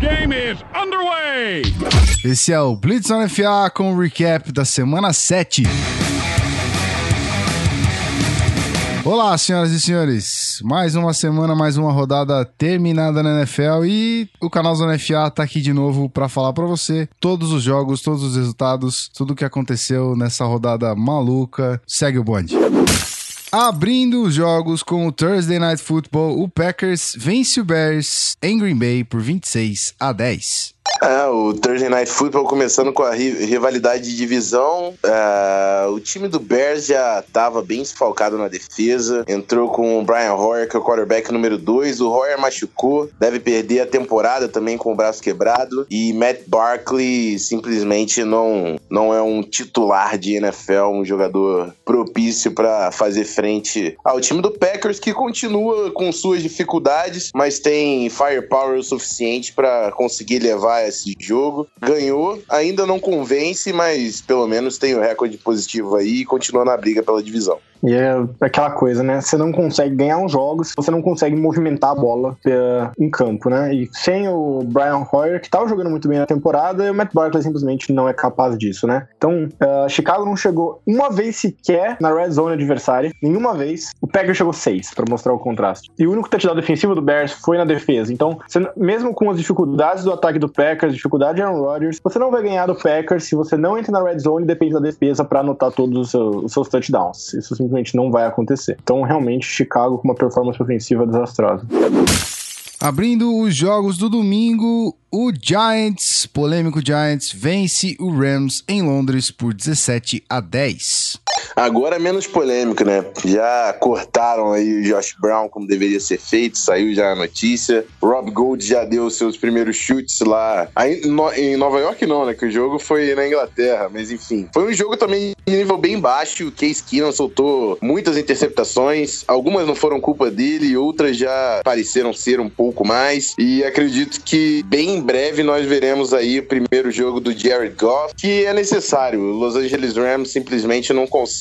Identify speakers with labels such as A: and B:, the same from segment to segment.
A: game is underway!
B: Esse é o Blitz on FA com o recap da semana 7. Olá, senhoras e senhores. Mais uma semana, mais uma rodada terminada na NFL e o canal Zona FA tá aqui de novo para falar para você todos os jogos, todos os resultados, tudo o que aconteceu nessa rodada maluca. Segue o bonde. Abrindo os jogos com o Thursday Night Football, o Packers vence o Bears em Green Bay por 26 a 10.
C: É, o Thursday Night Football começando com a ri rivalidade de divisão. É, o time do Bears já estava bem esfalcado na defesa. Entrou com o Brian Hoyer, que é o quarterback número 2. O Hoyer machucou, deve perder a temporada também com o braço quebrado. E Matt Barkley simplesmente não, não é um titular de NFL, um jogador propício para fazer frente ao time do Packers, que continua com suas dificuldades, mas tem firepower o suficiente para conseguir levar esse jogo. Ganhou, ainda não convence, mas pelo menos tem o recorde positivo aí e continua na briga pela divisão.
D: E é aquela coisa, né? Você não consegue ganhar uns jogos, você não consegue movimentar a bola eh, em campo, né? E sem o Brian Hoyer, que tava jogando muito bem na temporada, o Matt Barkley simplesmente não é capaz disso, né? Então, uh, Chicago não chegou uma vez sequer na red zone adversária, nenhuma vez. O Packers chegou seis, para mostrar o contraste. E o único touchdown defensivo do Bears foi na defesa. Então, você, mesmo com as dificuldades do ataque do Packers, dificuldade de Aaron Rodgers, você não vai ganhar do Packers se você não entra na red zone e depende da defesa para anotar todos os seus, os seus touchdowns. Isso simplesmente não vai acontecer. Então, realmente, Chicago com uma performance ofensiva desastrosa.
B: Abrindo os jogos do domingo, o Giants, polêmico Giants, vence o Rams em Londres por 17 a 10.
C: Agora é menos polêmico, né? Já cortaram aí o Josh Brown como deveria ser feito, saiu já a notícia. Rob Gold já deu seus primeiros chutes lá. Aí, em Nova York não, né? Que o jogo foi na Inglaterra, mas enfim. Foi um jogo também de nível bem baixo. O Case Keenum soltou muitas interceptações. Algumas não foram culpa dele, outras já pareceram ser um pouco mais. E acredito que bem em breve nós veremos aí o primeiro jogo do Jared Goff, que é necessário. O Los Angeles Rams simplesmente não consegue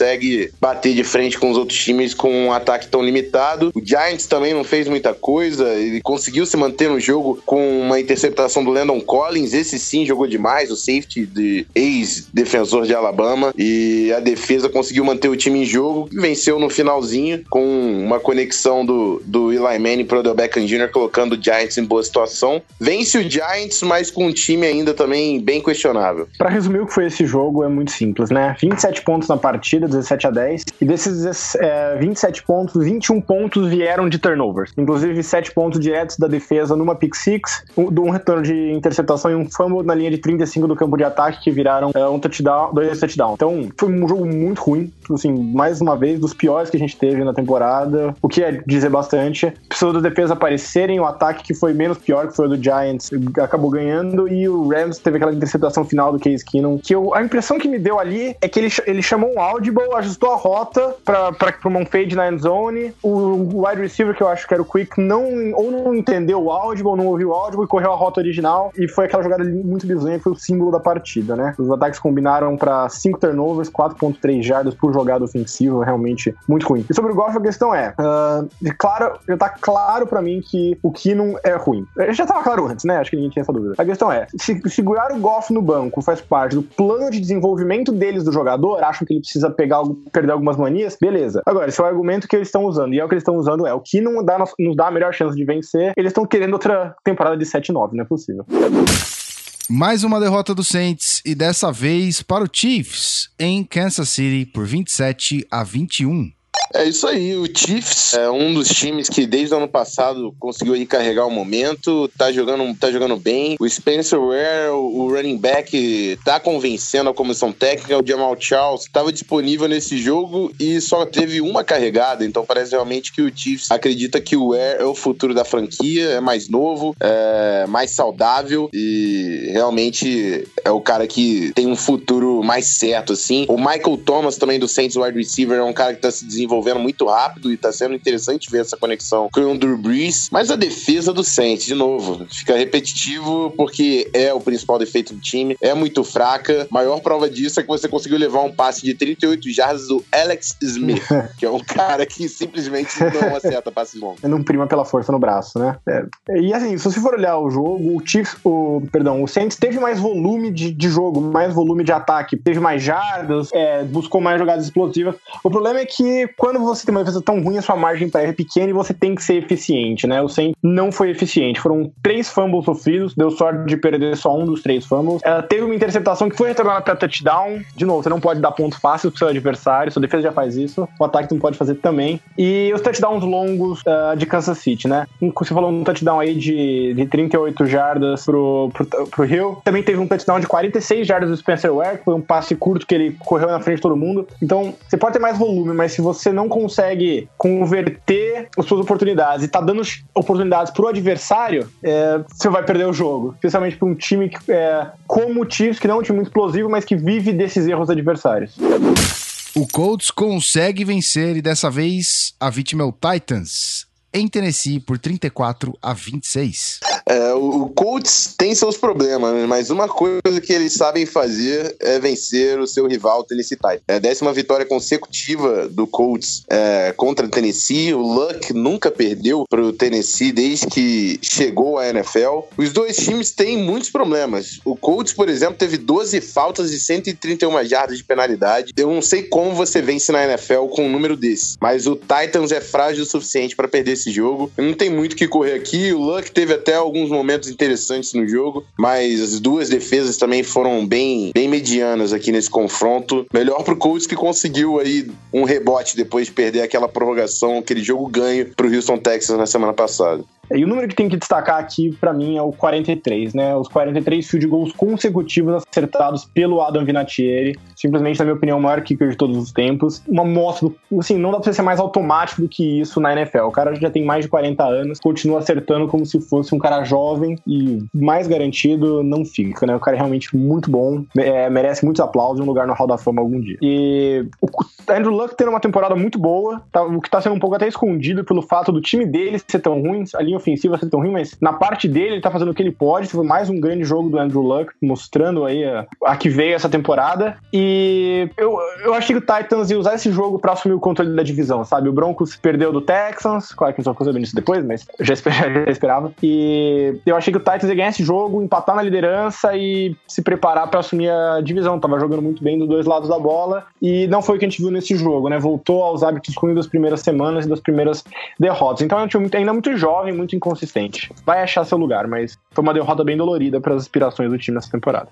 C: bater de frente com os outros times com um ataque tão limitado. O Giants também não fez muita coisa, ele conseguiu se manter no jogo com uma interceptação do Landon Collins, esse sim jogou demais, o safety de ex-defensor de Alabama, e a defesa conseguiu manter o time em jogo, venceu no finalzinho com uma conexão do, do Eli Manning pro Odell Beckham Jr. colocando o Giants em boa situação. Vence o Giants, mas com um time ainda também bem questionável.
D: Para resumir o que foi esse jogo, é muito simples, né? 27 pontos na partida, 17 a 10, e desses é, 27 pontos, 21 pontos vieram de turnovers. Inclusive, 7 pontos diretos da defesa numa pick six, um, um retorno de interceptação e um fumble na linha de 35 do campo de ataque que viraram é, um touchdown, dois touchdowns. Então, foi um jogo muito ruim, assim, mais uma vez, dos piores que a gente teve na temporada, o que é dizer bastante. Precisou da defesa aparecerem, o ataque que foi menos pior, que foi o do Giants, acabou ganhando, e o Rams teve aquela interceptação final do Case Keenum, que eu, a impressão que me deu ali é que ele, ele chamou um audible, ajustou a rota pra um fade na end zone, o wide receiver, que eu acho que era o Quick, não, ou não entendeu o audible, não ouviu o audible, e correu a rota original, e foi aquela jogada muito bizonha, que foi o símbolo da partida, né? Os ataques combinaram para 5 turnovers, 4.3 jardas por jogada ofensiva, realmente muito ruim. E sobre o Goff, a questão é, uh, claro, já tá claro para mim que o Keenum é ruim. Já tava claro antes, né? Acho que ninguém tinha essa dúvida. A questão é, se segurar o Goff no banco faz parte do plano de desenvolvimento deles do jogador, acham que ele precisa pegar, perder algumas manias, beleza. Agora, esse é o argumento que eles estão usando, e é o que eles estão usando é, o que não dá, nos dá a melhor chance de vencer, eles estão querendo outra temporada de 7-9, não é possível.
B: Mais uma derrota do Saints e dessa vez para o Chiefs em Kansas City por 27 a 21.
C: É isso aí, o Chiefs é um dos times que desde o ano passado conseguiu aí carregar o momento, tá jogando, tá jogando bem. O Spencer Ware, o running back, tá convencendo a comissão técnica. O Jamal Charles estava disponível nesse jogo e só teve uma carregada, então parece realmente que o Chiefs acredita que o Ware é o futuro da franquia, é mais novo, é mais saudável e realmente é o cara que tem um futuro mais certo, assim. O Michael Thomas também do Saints wide receiver é um cara que tá se desenvolvendo desenvolvendo muito rápido e tá sendo interessante ver essa conexão com o Drew Brees. Mas a defesa do Saints, de novo, fica repetitivo porque é o principal defeito do time, é muito fraca. Maior prova disso é que você conseguiu levar um passe de 38 jardas do Alex Smith, que é um cara que simplesmente não acerta passes longos.
D: Não prima pela força no braço, né? É. E assim, se você for olhar o jogo, o Chiefs, o, perdão, o Saints teve mais volume de, de jogo, mais volume de ataque, teve mais jardas, é, buscou mais jogadas explosivas. O problema é que quando você tem uma defesa tão ruim, a sua margem para erro é pequena e você tem que ser eficiente, né? O Saints não foi eficiente. Foram três fumbles sofridos, deu sorte de perder só um dos três fumbles. Ela teve uma interceptação que foi retornada para touchdown. De novo, você não pode dar pontos fáceis pro seu adversário, sua defesa já faz isso, o ataque não pode fazer também. E os touchdowns longos uh, de Kansas City, né? Você falou um touchdown aí de, de 38 jardas pro, pro, pro Hill. Também teve um touchdown de 46 jardas do Spencer Ware, que foi um passe curto que ele correu na frente de todo mundo. Então, você pode ter mais volume, mas se você não consegue converter as suas oportunidades e tá dando oportunidades pro adversário, é, você vai perder o jogo. Especialmente para um time que, é, como o Chiefs, que não é um time muito explosivo, mas que vive desses erros adversários.
B: O Colts consegue vencer e dessa vez a vítima é o Titans em Tennessee por 34 a 26.
C: É, o Colts tem seus problemas, mas uma coisa que eles sabem fazer é vencer o seu rival Tennessee Titans. É a décima vitória consecutiva do Colts é, contra o Tennessee. O Luck nunca perdeu para o Tennessee desde que chegou à NFL. Os dois times têm muitos problemas. O Colts, por exemplo, teve 12 faltas e 131 jardas de penalidade. Eu não sei como você vence na NFL com um número desse, mas o Titans é frágil o suficiente para perder esse jogo. Não tem muito o que correr aqui. O Luck teve até alguns momentos interessantes no jogo, mas as duas defesas também foram bem, bem medianas aqui nesse confronto. Melhor pro Colts que conseguiu aí um rebote depois de perder aquela prorrogação, aquele jogo ganho pro Houston Texas na semana passada.
D: E o número que tem que destacar aqui, para mim, é o 43, né? Os 43 field goals consecutivos acertados pelo Adam Vinatieri. Simplesmente, na minha opinião, o maior kicker de todos os tempos. Uma mostra, assim, não dá pra ser mais automático do que isso na NFL. O cara já tem mais de 40 anos, continua acertando como se fosse um cara jovem e mais garantido não fica, né? O cara é realmente muito bom, é, merece muitos aplausos e um lugar no Hall da Fama algum dia. E o Andrew Luck tendo uma temporada muito boa, tá, o que tá sendo um pouco até escondido pelo fato do time dele ser tão ruim, a linha ofensiva ser tão ruim, mas na parte dele ele tá fazendo o que ele pode. Foi mais um grande jogo do Andrew Luck, mostrando aí a, a que veio essa temporada. E eu, eu achei que o Titans ia usar esse jogo pra assumir o controle da divisão, sabe? O Broncos perdeu do Texans, claro que não ficou sabendo isso depois, mas já esperava, já esperava. E eu achei que o Titans ia ganhar esse jogo, empatar na liderança e se preparar para assumir a divisão. Tava jogando muito bem dos dois lados da bola e não foi o que a gente viu nesse jogo, né? Voltou aos hábitos ruins das primeiras semanas e das primeiras derrotas. Então é um time ainda muito jovem, muito inconsistente. Vai achar seu lugar, mas foi uma derrota bem dolorida para as aspirações do time nessa temporada.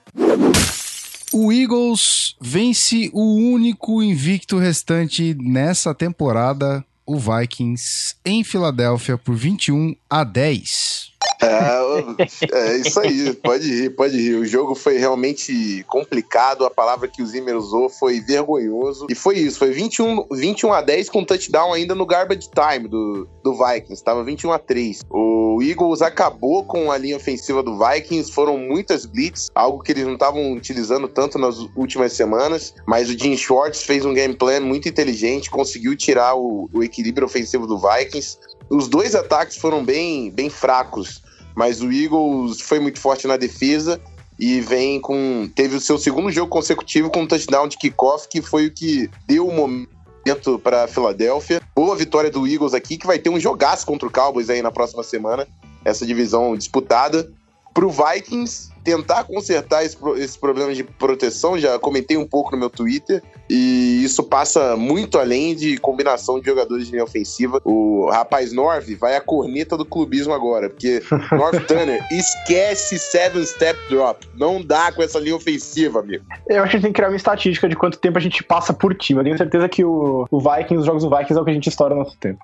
B: O Eagles vence o único invicto restante nessa temporada, o Vikings, em Filadélfia por 21 a 10.
C: É, é, isso aí, pode rir, pode rir. O jogo foi realmente complicado. A palavra que o Zimmer usou foi vergonhoso. E foi isso, foi 21, 21 a 10 com touchdown ainda no garbage time do, do Vikings. Estava 21 a 3. O Eagles acabou com a linha ofensiva do Vikings. Foram muitas blitz, algo que eles não estavam utilizando tanto nas últimas semanas. Mas o Jim Schwartz fez um game plan muito inteligente, conseguiu tirar o, o equilíbrio ofensivo do Vikings. Os dois ataques foram bem, bem fracos mas o Eagles foi muito forte na defesa e vem com. Teve o seu segundo jogo consecutivo com um touchdown de kickoff, que foi o que deu o momento para a Filadélfia. Boa vitória do Eagles aqui, que vai ter um jogaço contra o Cowboys aí na próxima semana, essa divisão disputada. Para o Vikings, tentar consertar esses esse problemas de proteção, já comentei um pouco no meu Twitter, e isso passa muito além de combinação de jogadores de linha ofensiva. O rapaz Norv vai a corneta do clubismo agora, porque Norv Turner esquece seven step drop. Não dá com essa linha ofensiva, amigo.
D: Eu acho que a gente tem que criar uma estatística de quanto tempo a gente passa por time. Eu tenho certeza que o, o Vikings, os jogos do Vikings é o que a gente estoura no nosso tempo.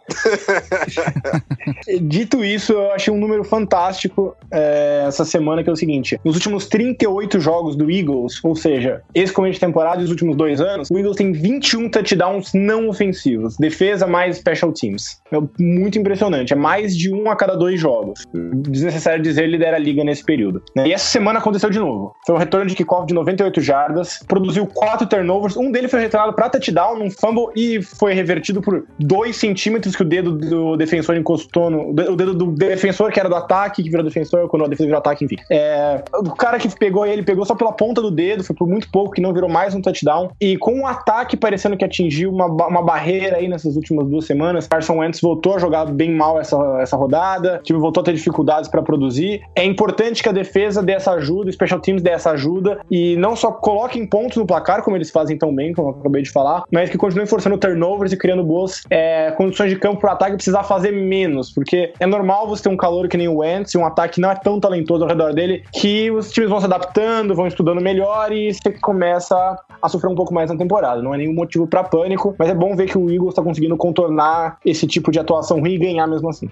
D: Dito isso, eu achei um número fantástico é, essa semana, que é o seguinte: nos últimos 38 jogos do Eagles, ou seja, esse começo de temporada e os últimos dois anos, o Eagles tem 21 touchdowns não ofensivos. Defesa mais special teams. É muito impressionante. É mais de um a cada dois jogos. Desnecessário dizer, ele lidera a liga nesse período. Né? E essa semana aconteceu de novo. Foi um retorno de kickoff de 98 jardas, produziu quatro turnovers. Um deles foi retornado para touchdown num fumble e foi revertido por dois centímetros que o dedo do defensor encostou no. O dedo do defensor, que era do ataque, que virou defensor, quando a defesa virou ataque, enfim. É, o cara que pegou ele pegou só pela ponta do dedo, foi por muito pouco que não virou mais um touchdown. E com um ataque parecendo que atingiu uma, uma barreira aí nessas últimas duas semanas, Carson Wentz voltou a jogar bem mal essa, essa rodada, o time voltou a ter dificuldades para produzir. É importante que a defesa dê essa ajuda, o Special Teams dê essa ajuda e não só coloquem pontos no placar, como eles fazem tão bem, como eu acabei de falar, mas que continuem forçando turnovers e criando boas é, condições de campo para o ataque precisar fazer menos, porque é normal você ter um calor que nem o Wentz e um ataque não é tão talentoso ao redor dele que os times vão se adaptando, vão estudando melhor e você começa a sofrer um pouco mais na temporada. Não é nenhum motivo para pânico, mas é bom ver que o Eagles está conseguindo contornar esse tipo de atuação ruim e ganhar mesmo assim.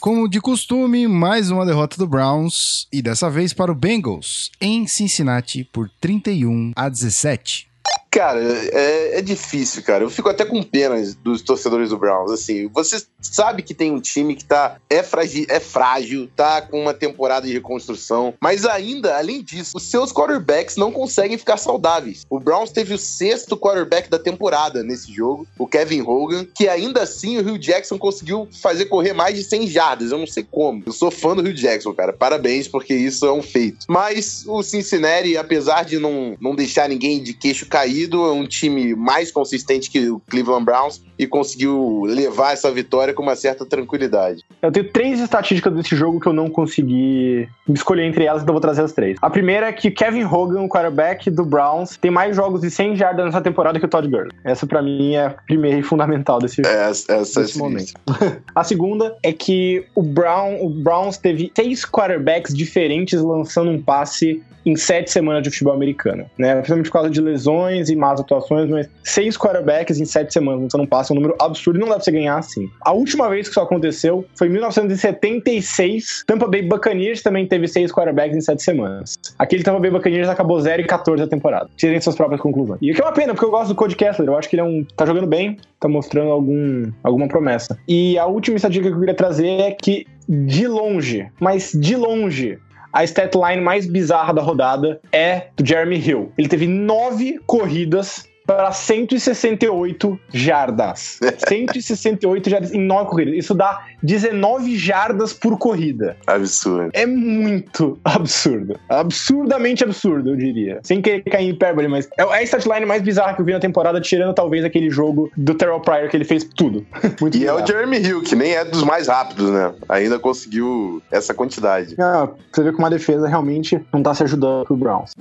B: Como de costume, mais uma derrota do Browns e dessa vez para o Bengals em Cincinnati por 31 a 17.
C: Cara, é, é, difícil, cara. Eu fico até com pena dos torcedores do Browns. Assim, você sabe que tem um time que tá é, fragi, é frágil, tá com uma temporada de reconstrução, mas ainda, além disso, os seus quarterbacks não conseguem ficar saudáveis. O Browns teve o sexto quarterback da temporada nesse jogo, o Kevin Hogan, que ainda assim o Rio Jackson conseguiu fazer correr mais de 100 jardas. Eu não sei como. Eu sou fã do Rio Jackson, cara. Parabéns, porque isso é um feito. Mas o Cincinnati, apesar de não, não deixar ninguém de queixo caído, é um time mais consistente que o Cleveland Browns e conseguiu levar essa vitória com uma certa tranquilidade.
D: Eu tenho três estatísticas desse jogo que eu não consegui escolher entre elas, então eu vou trazer as três. A primeira é que Kevin Hogan, o quarterback do Browns, tem mais jogos de 100 jardas nessa temporada que o Todd Gurley. Essa para mim é a primeira e fundamental desse,
C: é, essa, essa
D: desse é momento. a segunda é que o, Brown, o Browns teve seis quarterbacks diferentes lançando um passe em sete semanas de futebol americano, né? Principalmente por causa de lesões e más atuações, mas seis quarterbacks em sete semanas, você não passa, é um número absurdo não dá pra você ganhar assim. A última vez que isso aconteceu foi em 1976. Tampa Bay Buccaneers também teve seis quarterbacks em sete semanas. Aquele Tampa Bay Buccaneers acabou 0 e 14 a temporada. Tirem suas próprias conclusões. E o que é uma pena, porque eu gosto do Cody Kessler. Eu acho que ele é um. tá jogando bem, tá mostrando algum, alguma promessa. E a última estatística que eu queria trazer é que, de longe, mas de longe, a stat line mais bizarra da rodada é do Jeremy Hill. Ele teve nove corridas para 168 jardas. 168 jardas em 9 corridas. Isso dá 19 jardas por corrida.
C: Absurdo.
D: É muito absurdo. Absurdamente absurdo, eu diria. Sem querer cair em hipérbole, mas é a statline mais bizarra que eu vi na temporada, tirando talvez aquele jogo do Terrell Pryor que ele fez tudo.
C: Muito e bizarro. é o Jeremy Hill, que nem é dos mais rápidos, né? Ainda conseguiu essa quantidade.
D: Ah, você vê que uma defesa realmente não tá se ajudando pro Browns.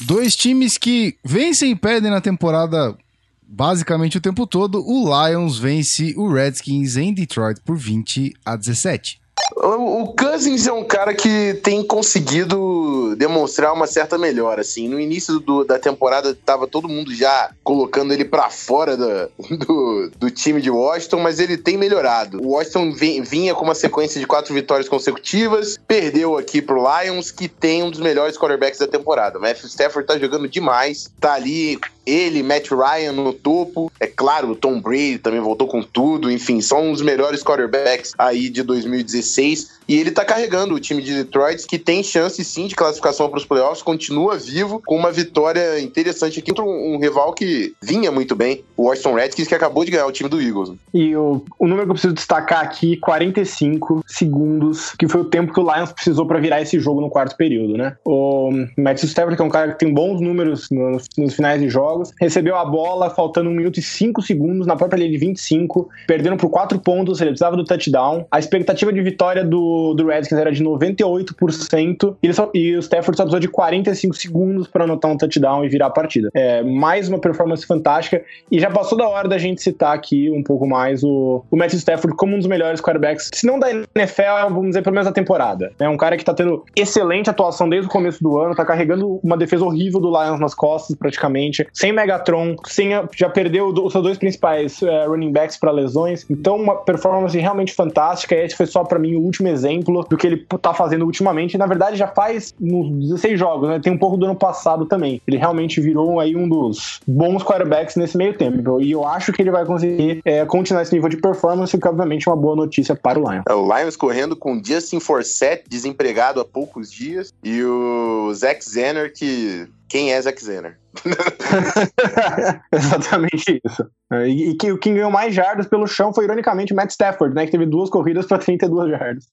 B: Dois times que vencem e perdem na temporada basicamente o tempo todo. O Lions vence o Redskins em Detroit por 20 a 17.
C: O Cousins é um cara que tem conseguido demonstrar uma certa melhora, assim. No início do, da temporada tava todo mundo já colocando ele para fora do, do, time de Washington, mas ele tem melhorado. O Washington vinha com uma sequência de quatro vitórias consecutivas, perdeu aqui pro Lions, que tem um dos melhores quarterbacks da temporada. O Matthew Stafford tá jogando demais, tá ali ele, Matt Ryan no topo. É claro, o Tom Brady também voltou com tudo. Enfim, são os melhores quarterbacks aí de 2016. 2016 E ele tá carregando o time de Detroit, que tem chance sim de classificação para os playoffs, continua vivo, com uma vitória interessante aqui contra um, um, rival que vinha muito bem, o Washington Redskins, que acabou de ganhar o time do Eagles.
D: E o, o número que eu preciso destacar aqui, 45 segundos, que foi o tempo que o Lions precisou para virar esse jogo no quarto período, né? O Matthew Stafford, que é um cara que tem bons números nos, nos finais de jogos, recebeu a bola faltando 1 minuto e 5 segundos na própria linha de 25, perdendo por 4 pontos, ele precisava do touchdown. A expectativa de vitória do do, Redskins era de 98% e, só, e o Stafford só precisou de 45 segundos para anotar um touchdown e virar a partida. É, mais uma performance fantástica e já passou da hora da gente citar aqui um pouco mais o, o Matthew Stafford como um dos melhores quarterbacks, se não da NFL, vamos dizer pelo menos da temporada. É um cara que tá tendo excelente atuação desde o começo do ano, tá carregando uma defesa horrível do Lions nas costas praticamente, sem Megatron, sem a, já perdeu os seus dois principais uh, running backs para lesões, então uma performance realmente fantástica. Esse foi só para mim o último exemplo do que ele tá fazendo ultimamente. Na verdade, já faz uns 16 jogos, né? Tem um pouco do ano passado também. Ele realmente virou aí um dos bons quarterbacks nesse meio tempo. E eu acho que ele vai conseguir é, continuar esse nível de performance, o que obviamente é uma boa notícia para o Lions.
C: É, o Lions correndo com Justin Forsett, desempregado há poucos dias, e o Zach Zenner, que quem é Zack Zener?
D: Exatamente isso. E, e que, quem ganhou mais jardas pelo chão foi, ironicamente, Matt Stafford, né? Que teve duas corridas para 32 jardas.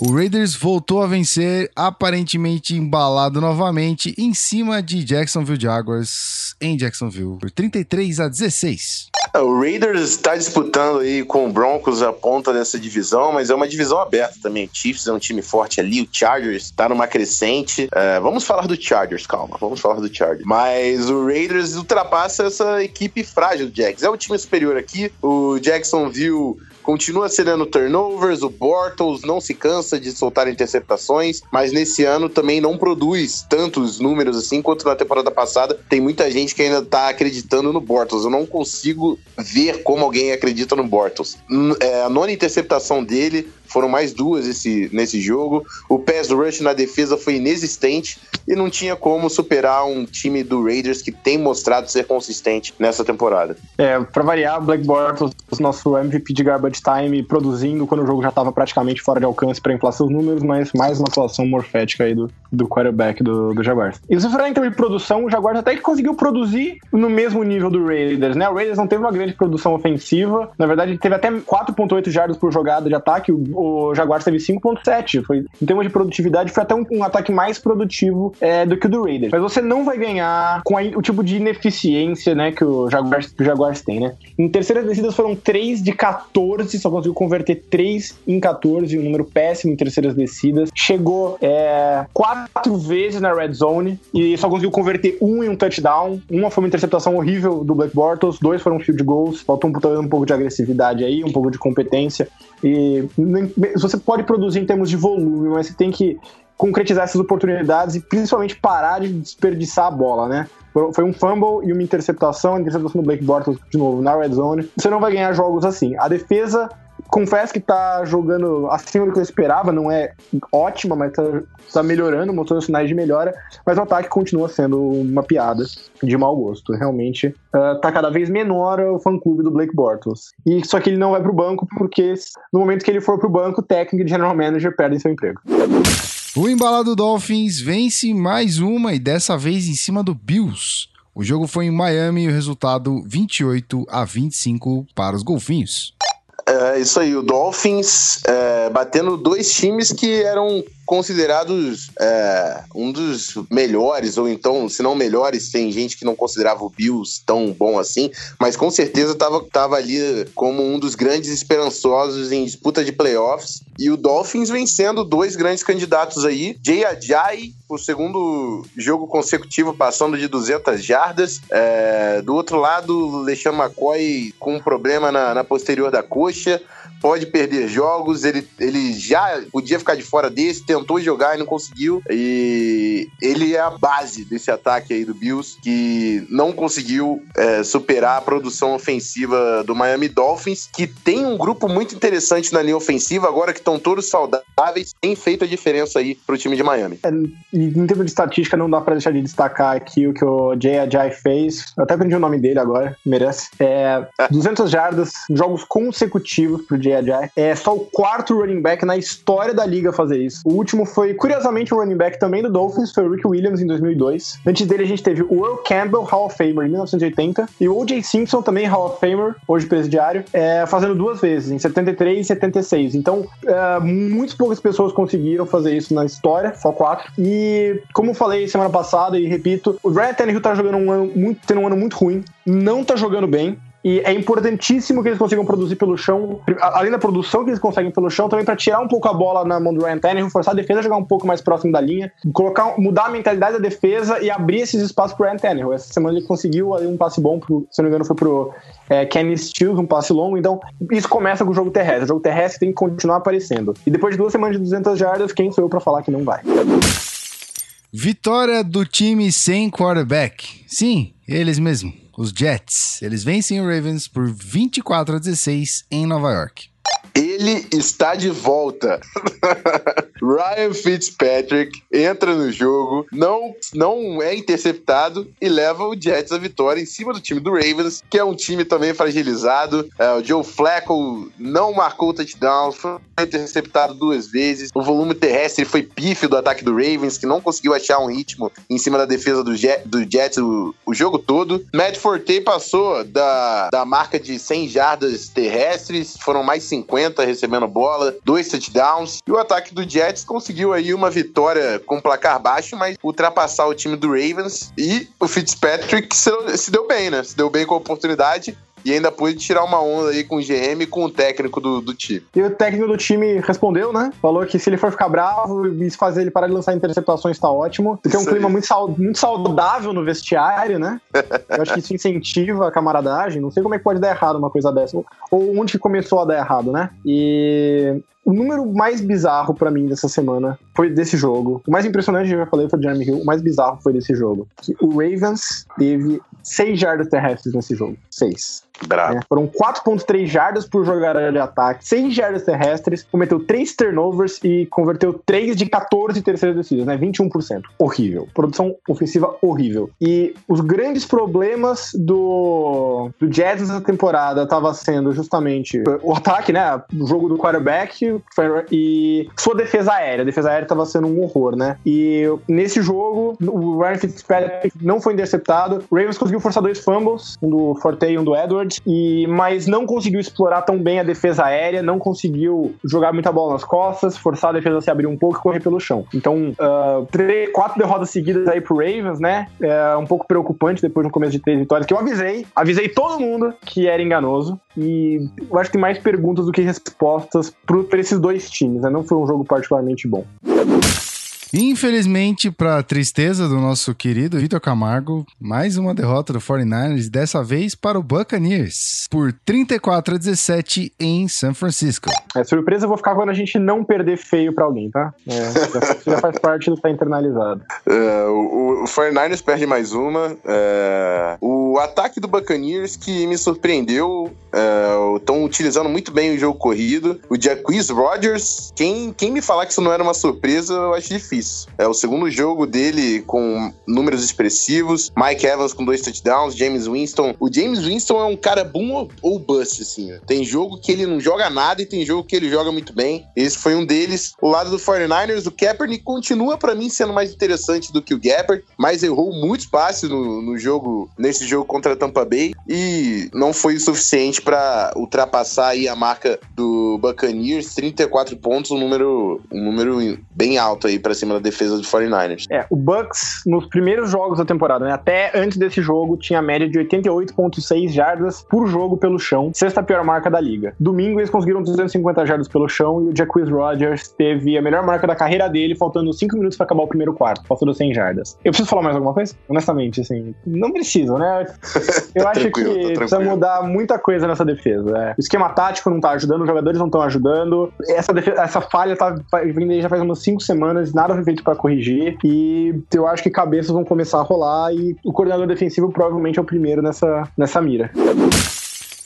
B: O Raiders voltou a vencer, aparentemente embalado novamente, em cima de Jacksonville Jaguars, em Jacksonville, por 33 a 16.
C: É, o Raiders está disputando aí com o Broncos a ponta dessa divisão, mas é uma divisão aberta também. O Chiefs é um time forte ali, o Chargers está numa crescente. É, vamos falar do Chargers, calma, vamos falar do Chargers. Mas o Raiders ultrapassa essa equipe frágil do Jags. É o time superior aqui. O Jacksonville continua cedendo turnovers, o Bortles não se cansa de soltar interceptações, mas nesse ano também não produz tantos números assim quanto na temporada passada. Tem muita gente que ainda tá acreditando no Bortles. Eu não consigo ver como alguém acredita no Bortles. É, a nona interceptação dele foram mais duas esse, nesse jogo. O pass rush na defesa foi inexistente e não tinha como superar um time do Raiders que tem mostrado ser consistente nessa temporada.
D: É, pra variar, Black Bortles, nosso MVP de garbage time, produzindo quando o jogo já estava praticamente fora de alcance para inflar seus números, mas mais uma atuação morfética aí do, do quarterback do, do Jaguars. E se for em termos de produção, o Jaguars até que conseguiu produzir no mesmo nível do Raiders, né? O Raiders não teve uma grande produção ofensiva, na verdade teve até 4.8 jardas por jogada de ataque, o Jaguars teve 5.7. Foi, em termos de produtividade, foi até um, um ataque mais produtivo é, do que o do Raiders. Mas você não vai ganhar com a, o tipo de ineficiência né, que o Jaguars, que o Jaguars tem, né? Em terceiras descidas foram 3 de 14, só conseguiu converter 3 em 14, um número péssimo em terceiras descidas. Chegou é, quatro vezes na red zone e só conseguiu converter um em um touchdown. Uma foi uma interceptação horrível do Black Bortles, dois foram field goals. Faltou um, um pouco de agressividade aí, um pouco de competência. E você pode produzir em termos de volume, mas você tem que concretizar essas oportunidades e principalmente parar de desperdiçar a bola, né? Foi um fumble e uma interceptação, a interceptação do Blake Bortles de novo na red zone. Você não vai ganhar jogos assim. A defesa confesso que tá jogando acima do que eu esperava, não é ótima, mas tá, tá melhorando, mostrando sinais de melhora, mas o ataque continua sendo uma piada de mau gosto. Realmente uh, tá cada vez menor o fã-clube do Blake Bortles. E só que ele não vai pro banco porque no momento que ele for pro banco, o técnico e general manager perdem seu emprego.
B: O embalado Dolphins vence mais uma e dessa vez em cima do Bills. O jogo foi em Miami e o resultado 28 a 25 para os golfinhos.
C: É isso aí, o Dolphins é, batendo dois times que eram considerados é, um dos melhores, ou então, se não melhores, tem gente que não considerava o Bills tão bom assim, mas com certeza estava tava ali como um dos grandes esperançosos em disputa de playoffs. E o Dolphins vencendo dois grandes candidatos aí, Jay Ajayi, o segundo jogo consecutivo passando de 200 jardas. É, do outro lado, LeSean McCoy com um problema na, na posterior da coxa pode perder jogos, ele, ele já podia ficar de fora desse, tentou jogar e não conseguiu. E ele é a base desse ataque aí do Bills, que não conseguiu é, superar a produção ofensiva do Miami Dolphins, que tem um grupo muito interessante na linha ofensiva, agora que estão todos saudáveis, tem feito a diferença aí pro time de Miami.
D: É, em termos de estatística, não dá pra deixar de destacar aqui o que o Jay Ajay fez. Eu até aprendi o nome dele agora, merece. É, 200 jardas, jogos consecutivos pro Jay Jay É só o quarto running back na história da liga fazer isso. O último foi, curiosamente, um running back também do Dolphins, foi o Rick Williams em 2002. Antes dele a gente teve o Earl Campbell, Hall of Famer, em 1980, e o O.J. Simpson, também Hall of Famer, hoje presidiário, é, fazendo duas vezes, em 73 e 76. Então, é, poucas pessoas conseguiram fazer isso na história, só quatro. E, como falei semana passada, e repito, o Ryan Tannehill tá jogando um ano muito, tendo um ano muito ruim, não tá jogando bem. E é importantíssimo que eles consigam produzir pelo chão, além da produção que eles conseguem pelo chão, também para tirar um pouco a bola na mão do Ryan Tannehill, forçar a defesa a jogar um pouco mais próximo da linha, colocar, mudar a mentalidade da defesa e abrir esses espaços pro Ryan Tannehill. Essa semana ele conseguiu ali um passe bom, pro, se não me engano foi pro é, Kenny Stills, um passe longo, então isso começa com o jogo terrestre. O jogo terrestre tem que continuar aparecendo. E depois de duas semanas de 200 jardas, quem sou eu para falar que não vai?
B: Vitória do time sem quarterback. Sim, eles mesmo os Jets. Eles vencem o Ravens por 24 a 16 em Nova York.
C: Ele está de volta. Ryan Fitzpatrick entra no jogo, não, não é interceptado e leva o Jets à vitória em cima do time do Ravens, que é um time também fragilizado. É, o Joe Flacco não marcou o touchdown, foi interceptado duas vezes. O volume terrestre foi pífio do ataque do Ravens, que não conseguiu achar um ritmo em cima da defesa do, do Jets o, o, jogo todo. Matt Forte passou da, da marca de 100 jardas terrestres, foram mais 50 recebendo bola, dois touchdowns. E o ataque do Jets conseguiu aí uma vitória com placar baixo, mas ultrapassar o time do Ravens. E o Fitzpatrick se, se deu bem, né? Se deu bem com a oportunidade e ainda pôde tirar uma onda aí com o GM e com o técnico do, do time.
D: E o técnico do time respondeu, né? Falou que se ele for ficar bravo e fazer ele parar de lançar interceptações, tá ótimo. Porque é um clima muito, muito saudável no vestiário, né? Eu acho que isso incentiva a camaradagem. Não sei como é que pode dar errado uma coisa dessa. Ou onde que começou a dar errado, né? E o número mais bizarro para mim dessa semana foi desse jogo. O mais impressionante, eu já falei, foi o Jeremy Hill. O mais bizarro foi desse jogo. Que o Ravens teve 6 jardas terrestres nesse jogo. 6.
C: Bravo. É,
D: foram 4.3 jardas por jogar de ataque, 6 jardas terrestres, cometeu 3 turnovers e converteu 3 de 14 terceiras descidas, né? 21%. Horrível. Produção ofensiva horrível. E os grandes problemas do, do Jets nessa temporada estava sendo justamente o ataque, né? O jogo do quarterback e sua defesa aérea. A defesa aérea estava sendo um horror, né? E nesse jogo, o Ryan Fitzpatrick não foi interceptado. O Ravens conseguiu forçar dois fumbles, um do Forte e um do Edwards e, mas não conseguiu explorar tão bem a defesa aérea, não conseguiu jogar muita bola nas costas, forçar a defesa a se abrir um pouco e correr pelo chão. Então, uh, três, quatro derrotas seguidas aí pro Ravens, né? É um pouco preocupante depois no começo de três vitórias, que eu avisei, avisei todo mundo que era enganoso. E eu acho que mais perguntas do que respostas para esses dois times, né? Não foi um jogo particularmente bom.
B: Infelizmente, para tristeza do nosso querido Vitor Camargo, mais uma derrota do 49ers, dessa vez para o Buccaneers, por 34 a 17 em São Francisco.
D: É surpresa, eu vou ficar quando a gente não perder feio para alguém, tá? É, já, já, faz parte do que tá internalizado.
C: É, o, o 49ers perde mais uma. É, o ataque do Buccaneers que me surpreendeu, estão é, utilizando muito bem o jogo corrido. O Jacquizz Rodgers, quem, quem me falar que isso não era uma surpresa, eu acho difícil É o segundo jogo dele com números expressivos. Mike Evans com dois touchdowns, James Winston. O James Winston é um cara boom ou bust, assim. Tem jogo que ele não joga nada e tem jogo que ele joga muito bem. Esse foi um deles. O lado do 49ers, o Kaepernick continua para mim sendo mais interessante do que o Gapper, mas errou muitos passes no, no jogo, nesse jogo contra a Tampa Bay e não foi o suficiente para ultrapassar aí a marca do Buccaneers, 34 pontos, um número, um número bem alto aí para cima cima da defesa do 49ers.
D: É, o Bucks, nos primeiros jogos da temporada, né, até antes desse jogo, tinha a média de 88,6 jardas por jogo pelo chão, sexta pior marca da liga. Domingo eles conseguiram 250 jardas pelo chão e o Jacquizz Rodgers teve a melhor marca da carreira dele, faltando 5 minutos para acabar o primeiro quarto, faltando 100 jardas. Eu preciso falar mais alguma coisa? Honestamente, assim, não precisa, né? Eu
C: tá
D: acho que precisa mudar muita coisa nessa defesa. É. O esquema tático não tá ajudando, os jogadores não estão ajudando. Essa, defesa, essa falha tá vindo já faz umas 5 semanas, nada foi feito para corrigir. E eu acho que cabeças vão começar a rolar e o coordenador defensivo provavelmente é o primeiro nessa, nessa mira.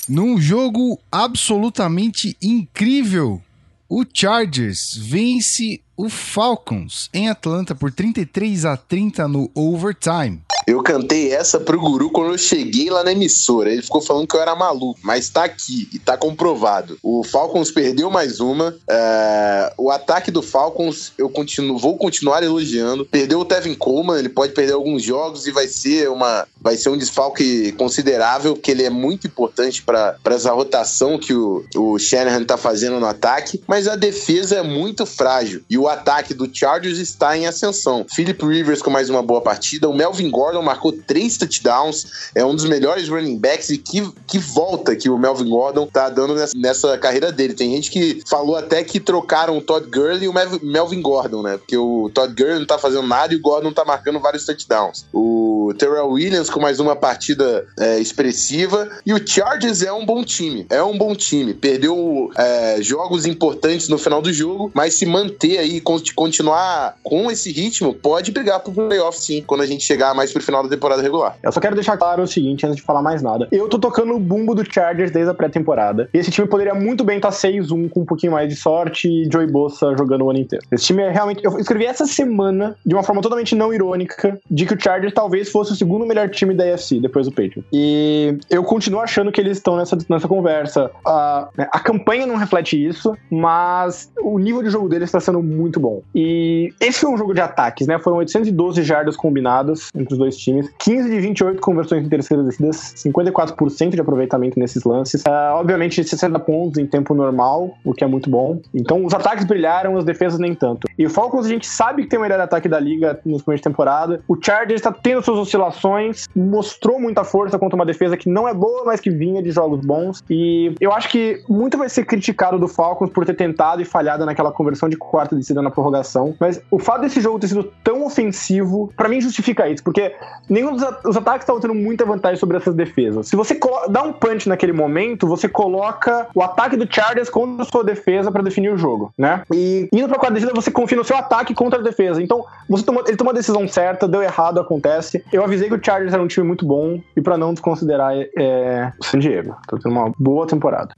B: Num jogo absolutamente incrível, o Chargers vence o Falcons em Atlanta por 33 a 30 no overtime.
C: Eu cantei essa pro Guru quando eu cheguei lá na emissora. Ele ficou falando que eu era maluco, mas tá aqui e tá comprovado. O Falcons perdeu mais uma. É... O ataque do Falcons eu continuo, vou continuar elogiando. Perdeu o Tevin Coleman, ele pode perder alguns jogos e vai ser uma, vai ser um desfalque considerável, que ele é muito importante para essa rotação que o, o Shanahan tá fazendo no ataque. Mas a defesa é muito frágil e o ataque do Chargers está em ascensão. Philip Rivers com mais uma boa partida, o Melvin Gordon Gordon marcou três touchdowns, é um dos melhores running backs e que, que volta que o Melvin Gordon tá dando nessa, nessa carreira dele. Tem gente que falou até que trocaram o Todd Gurley e o Melvin Gordon, né? Porque o Todd Gurley não tá fazendo nada e o Gordon tá marcando vários touchdowns. O Terrell Williams com mais uma partida é, expressiva. E o Chargers é um bom time. É um bom time. Perdeu é, jogos importantes no final do jogo, mas se manter aí, continuar com esse ritmo, pode brigar pro playoff sim, quando a gente chegar mais pro final da temporada regular.
D: Eu só quero deixar claro o seguinte, antes de falar mais nada. Eu tô tocando o bumbo do Chargers desde a pré-temporada. E esse time poderia muito bem estar tá 6-1 com um pouquinho mais de sorte e Joey Bossa jogando o ano inteiro. Esse time é realmente. Eu escrevi essa semana, de uma forma totalmente não irônica, de que o Chargers talvez fosse o segundo melhor time da AFC depois do Patriots. E eu continuo achando que eles estão nessa, nessa conversa. Uh, a campanha não reflete isso, mas o nível de jogo deles está sendo muito bom. E esse foi um jogo de ataques, né? Foram 812 jardas combinadas entre os dois times, 15 de 28 conversões em terceiras descidas, 54% de aproveitamento nesses lances. Uh, obviamente, 60 pontos em tempo normal, o que é muito bom. Então, os ataques brilharam, as defesas nem tanto. E o Falcons, a gente sabe que tem o melhor ataque da liga nos primeiros de temporada. O Chargers está tendo suas oscilações, mostrou muita força contra uma defesa que não é boa, mas que vinha de jogos bons. E eu acho que muito vai ser criticado do Falcons por ter tentado e falhado naquela conversão de quarta descida na prorrogação. Mas o fato desse jogo ter sido tão ofensivo, para mim justifica isso, porque nenhum dos os ataques estavam tendo muita vantagem sobre essas defesas. Se você dá um punch naquele momento, você coloca o ataque do Chargers contra a sua defesa para definir o jogo, né? E indo pra quarta descida, você confia no seu ataque contra a defesa. Então, você tomou, ele tomou a decisão certa, deu errado, acontece. Eu avisei que o Chargers era um time muito bom e para não desconsiderar é, o San Diego. Tô tendo uma boa temporada.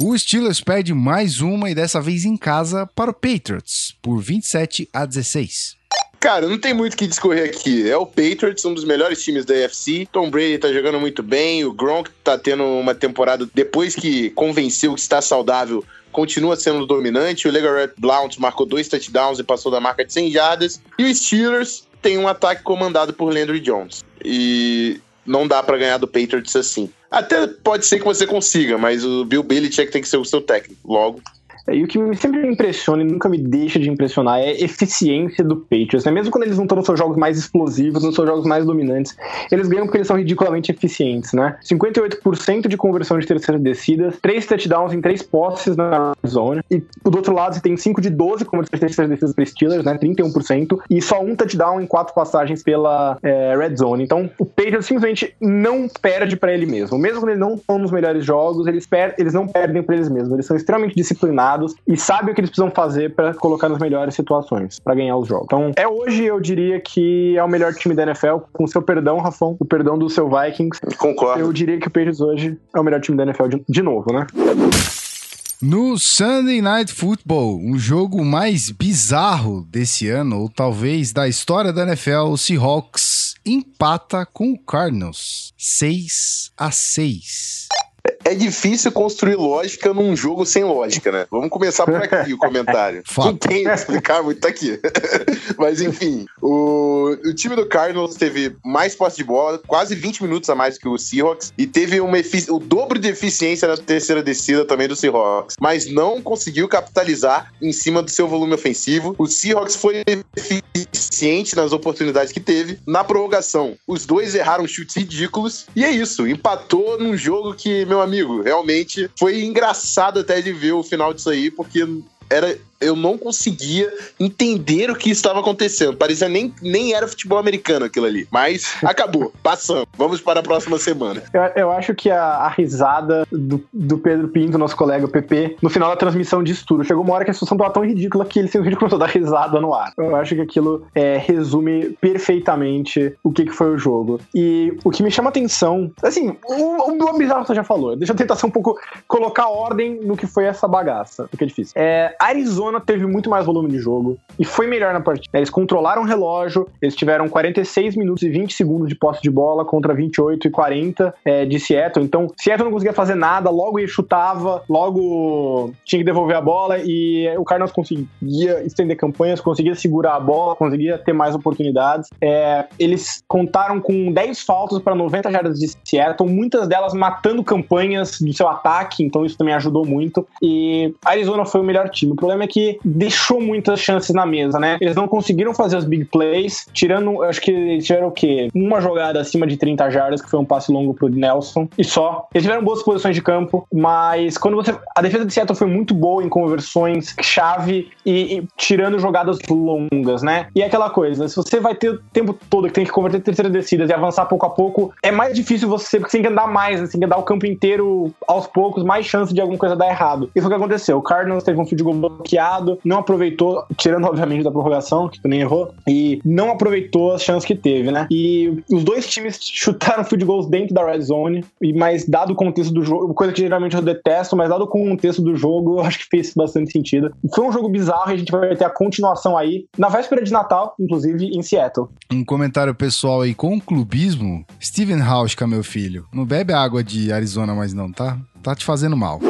B: O Steelers perde mais uma e dessa vez em casa para o Patriots por 27 a 16.
C: Cara, não tem muito o que discorrer aqui. É o Patriots, um dos melhores times da AFC. Tom Brady tá jogando muito bem. O Gronk tá tendo uma temporada depois que convenceu que está saudável. Continua sendo dominante. O Legarrette Blount marcou dois touchdowns e passou da marca de 100 jardas. E o Steelers tem um ataque comandado por Landry Jones. E não dá para ganhar do Patriots assim. Até pode ser que você consiga, mas o Bill Belichick tem que ser o seu técnico. Logo,
D: e o que sempre me impressiona e nunca me deixa de impressionar é a eficiência do Patriots. Né? Mesmo quando eles não estão nos seus jogos mais explosivos, nos seus jogos mais dominantes, eles ganham porque eles são ridiculamente eficientes, né? 58% de conversão de terceira descida, 3 touchdowns em 3 posses na zona. E do outro lado, você tem 5 de 12 conversões de terceira descida para Steelers, né? 31%. E só um touchdown em 4 passagens pela é, red zone. Então, o Patriots simplesmente não perde para ele mesmo. Mesmo quando eles não estão nos melhores jogos, eles, per eles não perdem para eles mesmos. Eles são extremamente disciplinados e sabem o que eles precisam fazer para colocar nas melhores situações, para ganhar os jogos. Então, é hoje, eu diria que é o melhor time da NFL, com seu perdão, Rafão, o perdão do seu Vikings.
C: Concordo.
D: Eu diria que o Patriots hoje é o melhor time da NFL de, de novo, né?
B: No Sunday Night Football, um jogo mais bizarro desse ano, ou talvez da história da NFL, o Seahawks empata com o Cardinals 6 a 6
C: é difícil construir lógica num jogo sem lógica, né? Vamos começar por aqui o comentário. Não tem que explicar muito tá aqui. Mas enfim, o, o time do Cardinals teve mais posse de bola, quase 20 minutos a mais que o Seahawks, e teve uma o dobro de eficiência na terceira descida também do Seahawks, mas não conseguiu capitalizar em cima do seu volume ofensivo. O Seahawks foi eficiente nas oportunidades que teve. Na prorrogação, os dois erraram chutes ridículos, e é isso, empatou num jogo que, meu amigo, amigo, realmente foi engraçado até de ver o final disso aí, porque era eu não conseguia entender o que estava acontecendo. Parecia nem, nem era futebol americano aquilo ali. Mas acabou, passamos. Vamos para a próxima semana.
D: Eu, eu acho que a, a risada do, do, Pedro Pinto, nosso colega o PP, no final da transmissão disso tudo, chegou uma hora que a situação estava tão ridícula que ele simplesmente começou a dar risada no ar. Eu acho que aquilo é, resume perfeitamente o que, que foi o jogo. E o que me chama atenção, assim, o, o bizarro você já falou. Deixa eu tentar ser um pouco colocar ordem no que foi essa bagaça, porque é difícil. É, Arizona Arizona teve muito mais volume de jogo e foi melhor na partida. Eles controlaram o relógio, eles tiveram 46 minutos e 20 segundos de posse de bola contra 28 e 40 é, de Seattle. Então, Seattle não conseguia fazer nada, logo ele chutava, logo tinha que devolver a bola e o Cardinals conseguia estender campanhas, conseguia segurar a bola, conseguia ter mais oportunidades. É, eles contaram com 10 faltas para 90 jardas de Seattle, muitas delas matando campanhas do seu ataque, então isso também ajudou muito. E Arizona foi o melhor time. O problema é que que deixou muitas chances na mesa, né? Eles não conseguiram fazer as big plays, tirando, acho que tiveram o quê? Uma jogada acima de 30 jardas, que foi um passe longo pro Nelson, e só. Eles tiveram boas posições de campo, mas quando você. A defesa de Seattle foi muito boa em conversões, chave e, e tirando jogadas longas, né? E é aquela coisa, se você vai ter o tempo todo que tem que converter terceiras descidas e avançar pouco a pouco, é mais difícil você, porque você tem que andar mais, tem que andar o campo inteiro aos poucos, mais chance de alguma coisa dar errado. Isso foi o que aconteceu. O Cardinals teve um field goal bloqueado, não aproveitou, tirando obviamente da prorrogação, que também errou, e não aproveitou as chances que teve, né? E os dois times chutaram field goals dentro da red zone, e mas dado o contexto do jogo, coisa que geralmente eu detesto, mas dado o contexto do jogo, eu acho que fez bastante sentido. Foi um jogo bizarro e a gente vai ter a continuação aí na véspera de Natal, inclusive em Seattle.
B: Um comentário pessoal aí com clubismo. Steven Hauschka, meu filho, não bebe água de Arizona mais não, tá? Tá te fazendo mal.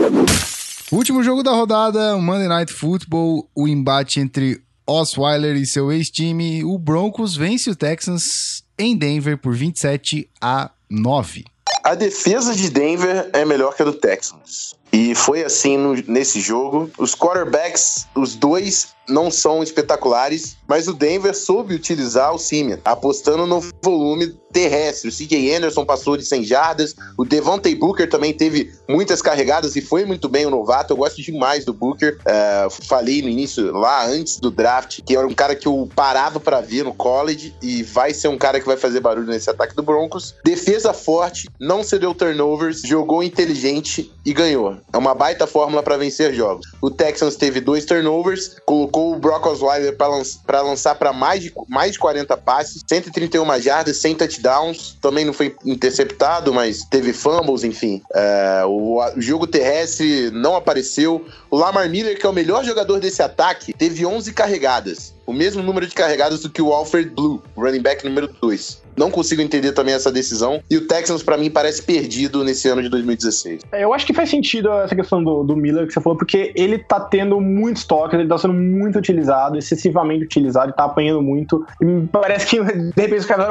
B: Último jogo da rodada, Monday Night Football, o embate entre Osweiler e seu ex-time, o Broncos vence o Texans em Denver por 27 a 9.
C: A defesa de Denver é melhor que a do Texans. E foi assim no, nesse jogo. Os quarterbacks, os dois, não são espetaculares, mas o Denver soube utilizar o Simeon, apostando no volume terrestre. O CJ Anderson passou de 100 jardas, o Devontae Booker também teve muitas carregadas e foi muito bem o novato. Eu gosto demais do Booker. Uh, falei no início, lá antes do draft, que era um cara que eu parava para ver no college e vai ser um cara que vai fazer barulho nesse ataque do Broncos. Defesa forte, não cedeu turnovers, jogou inteligente e ganhou. É uma baita fórmula para vencer jogos. O Texans teve dois turnovers, colocou o Brock Osweiler para lançar para mais de, mais de 40 passes, 131 jardas, 100 touchdowns. Também não foi interceptado, mas teve fumbles, enfim. É, o, o, jogo terrestre não apareceu. O Lamar Miller, que é o melhor jogador desse ataque, teve 11 carregadas. O mesmo número de carregadas do que o Alfred Blue, running back número 2. Não consigo entender também essa decisão. E o Texans, para mim, parece perdido nesse ano de 2016.
D: É, eu acho que faz sentido essa questão do, do Miller que você falou, porque ele tá tendo muitos toques, ele tá sendo muito utilizado, excessivamente utilizado, e tá apanhando muito. E parece que, de repente, os caras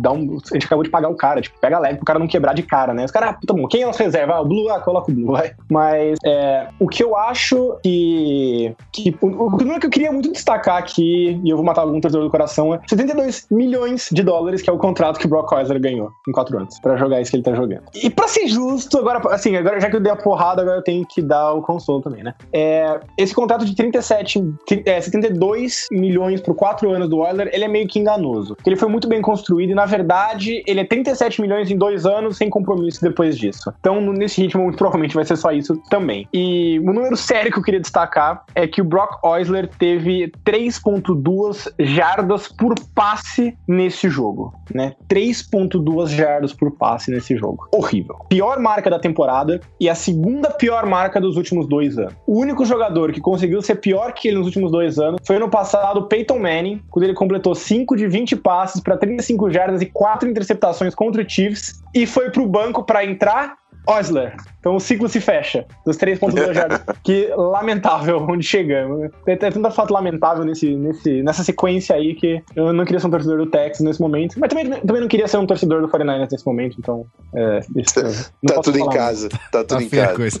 D: dá um, a gente acabou de pagar o cara, tipo, pega leve pro cara não quebrar de cara, né? Os caras, ah, puta bom, quem é nossa reserva? Ah, o Blue, ah, coloca o Blue, vai. Mas é, o que eu acho que. que o, o que eu queria muito destacar aqui, e eu vou matar algum torcedor do coração, é 72 milhões de dólares, que é o contrato que o Brock Osweiler ganhou em quatro anos para jogar isso que ele tá jogando. E para ser justo, agora, assim, agora já que eu dei a porrada, agora eu tenho que dar o consolo também, né? É, esse contrato de 37, é, 72 milhões por quatro anos do Oiler, ele é meio que enganoso. Porque ele foi muito bem construído e, na verdade, ele é 37 milhões em dois anos sem compromisso depois disso. Então, nesse ritmo, muito provavelmente vai ser só isso também. E o número sério que eu queria destacar é que o Brock Osweiler teve 3.2 jardas por passe nesse jogo né? 3.2 jardas por passe nesse jogo. Horrível. Pior marca da temporada e a segunda pior marca dos últimos dois anos. O único jogador que conseguiu ser pior que ele nos últimos dois anos foi ano passado o Manning, quando ele completou 5 de 20 passes para 35 jardas e 4 interceptações contra o Chiefs e foi pro banco para entrar Osler. Então o ciclo se fecha dos 3.2 jardas. que lamentável onde chegamos. Tem, tem tanta fato lamentável nesse, nesse, nessa sequência aí que eu não queria ser um torcedor do Texas nesse momento, mas também, também não queria ser um torcedor do 49ers nesse momento, então. É, isso,
C: tá tudo em casa. Tá tudo tá em casa.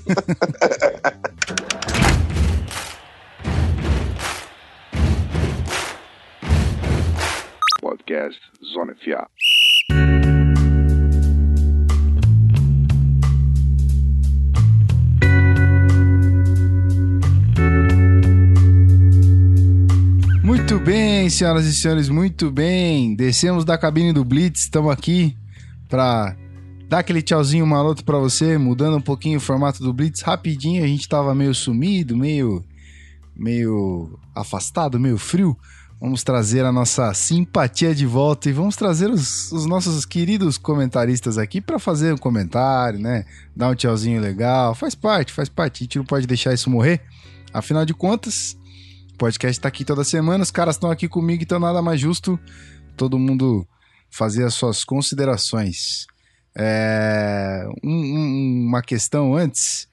B: Podcast Zona FA. Muito bem, senhoras e senhores, muito bem. Descemos da cabine do Blitz, estamos aqui para dar aquele tchauzinho maroto para você, mudando um pouquinho o formato do Blitz rapidinho. A gente tava meio sumido, meio meio afastado, meio frio. Vamos trazer a nossa simpatia de volta e vamos trazer os, os nossos queridos comentaristas aqui para fazer um comentário, né? Dar um tchauzinho legal. Faz parte, faz parte. A gente não pode deixar isso morrer. Afinal de contas, o podcast tá aqui toda semana, os caras estão aqui comigo, então nada mais justo todo mundo fazer as suas considerações. É, um, um, uma questão antes.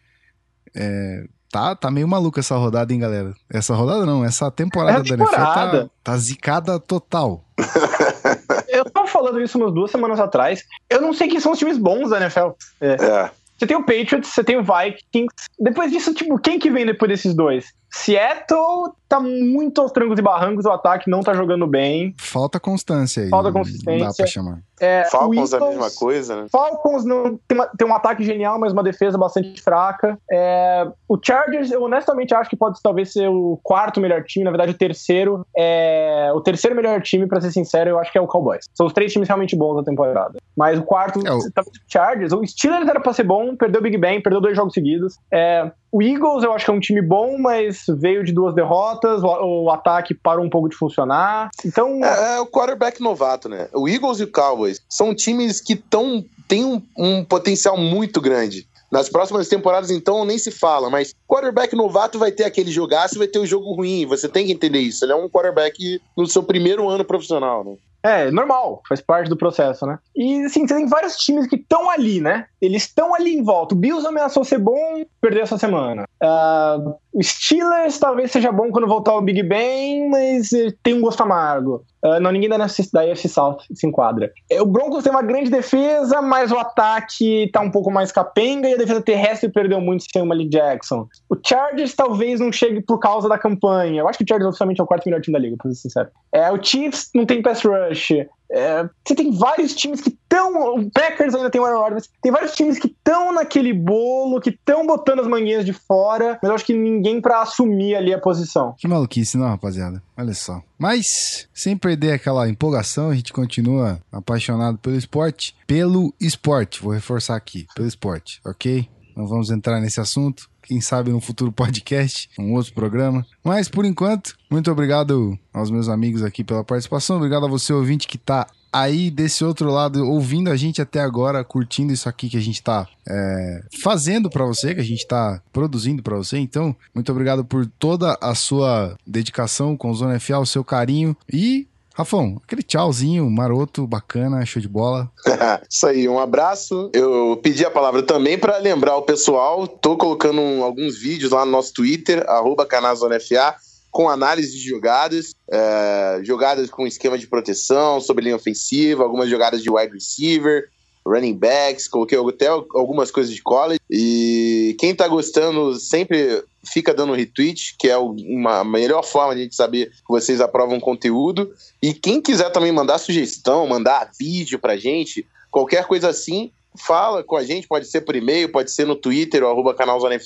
B: É, tá, tá meio maluca essa rodada, hein, galera? Essa rodada não, essa temporada, é temporada. da NFL tá, tá zicada total.
D: Eu tava falando isso umas duas semanas atrás. Eu não sei quem são os times bons da NFL. É. é. Você tem o Patriots, você tem o Vikings. Depois disso, tipo, quem que vem depois desses dois? Seattle tá muito aos trancos e barrancos, o ataque não tá jogando bem.
B: Falta constância aí.
D: Falta consistência.
B: Não dá pra chamar.
D: É,
C: Falcons
D: o
C: a
D: Eagles-
C: mesma coisa, né?
D: Falcons não, tem, uma- tem um ataque genial, mas uma defesa bastante fraca. É, o Chargers, eu honestamente acho que pode talvez ser o quarto melhor time, na verdade o terceiro. É, o terceiro melhor time, pra ser sincero, eu acho que é o Cowboys. São os três times realmente bons da temporada. Mas o quarto,
B: É, o-
D: talvez o Chargers. O Steelers era pra ser bom, perdeu o Big Ben, perdeu dois jogos seguidos. É, o Eagles eu acho que é um time bom, mas veio de duas derrotas, o, o ataque parou um pouco de funcionar. Então,
C: É, é o quarterback novato, né? O Eagles e o Cowboys são times que tão, têm um, um potencial muito grande. Nas próximas temporadas, então, nem se fala, mas quarterback novato vai ter aquele jogaço e vai ter o jogo ruim. Você tem que entender isso. Ele é um quarterback no seu primeiro ano profissional, né?
D: É, normal, faz parte do processo, né? E assim, você tem vários times que estão ali, né? Eles estão ali em volta. O Bills ameaçou ser bom, perdeu essa semana. Ah, o Steelers talvez seja bom quando voltar o Big Ben, mas tem um gosto amargo. Ah, não, ninguém da NFC, da AFC South se enquadra. É, o Broncos tem uma grande defesa, mas o ataque tá um pouco mais capenga e a defesa terrestre perdeu muito sem o Malik Jackson. O Chargers talvez não chegue por causa da campanha. Eu acho que o Chargers oficialmente é o quarto melhor time da liga, pra ser sincero. É, o Chiefs não tem pass rush. É, você tem vários times que estão. O Packers ainda tem o Aaron Rodgers. Tem vários times que estão naquele bolo, que estão botando as manguinhas de fora, mas eu acho que ninguém pra assumir ali a posição.
B: Que maluquice, não, rapaziada? Olha só. Mas, sem perder aquela empolgação, a gente continua apaixonado pelo esporte. Pelo esporte, vou reforçar aqui, pelo esporte, ok? Não vamos entrar nesse assunto. Quem sabe no futuro podcast, um outro programa. Mas, por enquanto, muito obrigado aos meus amigos aqui pela participação. Obrigado a você, ouvinte, que tá aí desse outro lado, ouvindo a gente até agora, curtindo isso aqui que a gente tá é, fazendo pra você, que a gente tá produzindo pra você. Então, muito obrigado por toda a sua dedicação com o Zona FA, o seu carinho e. Rafão, aquele tchauzinho maroto, bacana, show de bola.
C: Isso aí, um abraço. Eu pedi a palavra também para lembrar o pessoal. Tô colocando alguns vídeos lá no nosso Twitter, arroba canazonfa, com análise de jogadas, é, jogadas com esquema de proteção, sobre linha ofensiva, algumas jogadas de wide receiver, running backs, coloquei até algumas coisas de college. E quem tá gostando sempre fica dando retweet, que é uma melhor forma de a gente saber que vocês aprovam conteúdo. E quem quiser também mandar sugestão, mandar vídeo pra gente, qualquer coisa assim, fala com a gente, pode ser por e-mail, pode ser no Twitter, ou arroba canal Zona.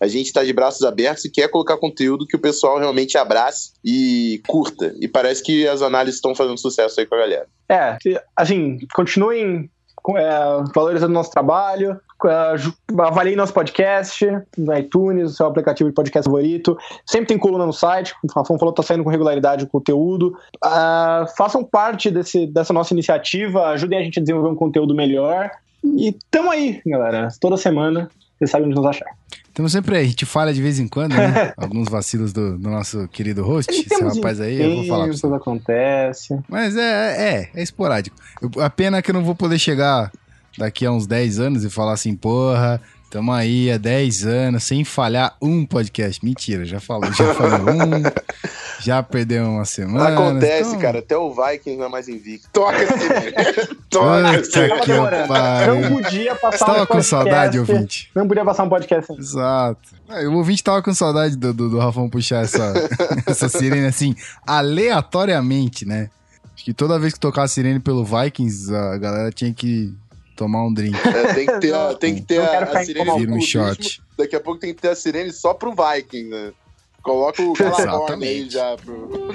C: A gente está de braços abertos e quer colocar conteúdo que o pessoal realmente abrace e curta. E parece que as análises estão fazendo sucesso aí com a galera.
D: É, assim, continuem é, valorizando nosso trabalho, é, avaliem nosso podcast no iTunes, o seu aplicativo de podcast favorito. Sempre tem coluna no site, o Rafão falou, tá saindo com regularidade o conteúdo. Ah, façam parte desse, dessa nossa iniciativa, ajudem a gente a desenvolver um conteúdo melhor. E tamo aí, galera. Toda semana, vocês sabem onde nos achar.
B: Estamos sempre aí, a gente falha de vez em quando, né? Alguns vacilos do, do nosso querido host, esse rapaz aí, eu vou falar.
D: Tudo acontece.
B: Mas é, é, é esporádico. Eu- a pena é que eu não vou poder chegar daqui a uns 10 anos e falar assim, porra, tamo aí há 10 anos sem falhar um podcast. Mentira, já falou, já falou um, já perdeu uma semana.
C: Acontece,
B: então-
C: cara. Até o Vikings não é mais invicto. Toca esse Toca esse
B: que pariu.
D: Não podia passar
B: Você tava
D: um
B: com saudade, ouvinte?
D: Não podia passar um podcast sem.
B: Exato. O ouvinte tava com saudade do, do, do Rafão puxar essa, essa sirene assim, aleatoriamente, né? Acho que toda vez que tocar a sirene pelo Vikings, a galera tinha que tomar um drink.
C: É, tem que ter, a, tem que ter a, a sirene.
B: Vira um
C: clubismo. Daqui a pouco tem que ter a sirene só pro Viking, né? Coloca o Calaborn aí
B: Exatamente.
C: já pro.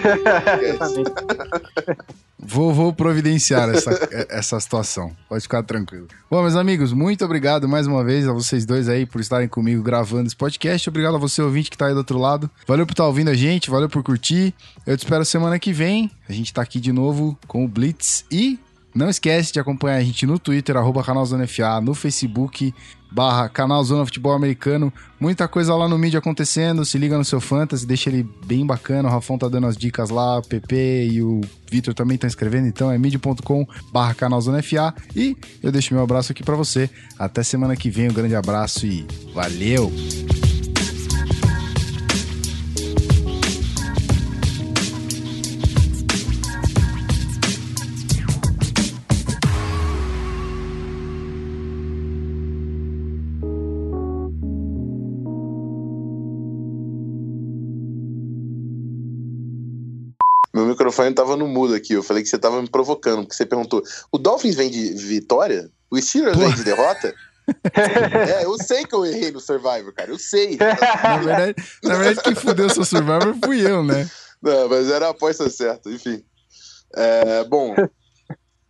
B: Vou, vou providenciar essa, essa situação. Pode ficar tranquilo. Bom, meus amigos, muito obrigado mais uma vez a vocês dois aí por estarem comigo gravando esse podcast. Obrigado a você, ouvinte, que tá aí do outro lado. Valeu por estar ouvindo a gente, valeu por curtir. Eu te espero semana que vem. A gente tá aqui de novo com o Blitz e não esquece de acompanhar a gente no Twitter, arroba canal Zona FA, no Facebook, barra canal Zona Futebol Americano. Muita coisa lá no mídia acontecendo. Se liga no seu Fantasy, deixa ele bem bacana. O Rafão tá dando as dicas lá, o PP e o Vitor também estão escrevendo. Então é mídia.com barra canal Zona. E eu deixo meu abraço aqui pra você. Até semana que vem, um grande abraço e valeu!
C: Microfone tava no mudo aqui. Eu falei que você tava me provocando, porque você perguntou: o Dolphins vem de vitória? O Steelers vem de derrota? é, eu sei que eu errei no Survivor, cara. Eu sei.
B: Na verdade, na verdade quem fudeu seu Survivor fui eu, né?
C: Não, mas era a aposta certa, enfim. É, bom.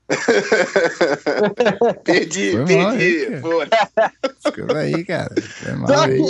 C: perdi,
B: Foi mal,
C: perdi.
B: hein,
C: Pô.
B: Desculpa aí, cara. Foi mal aí.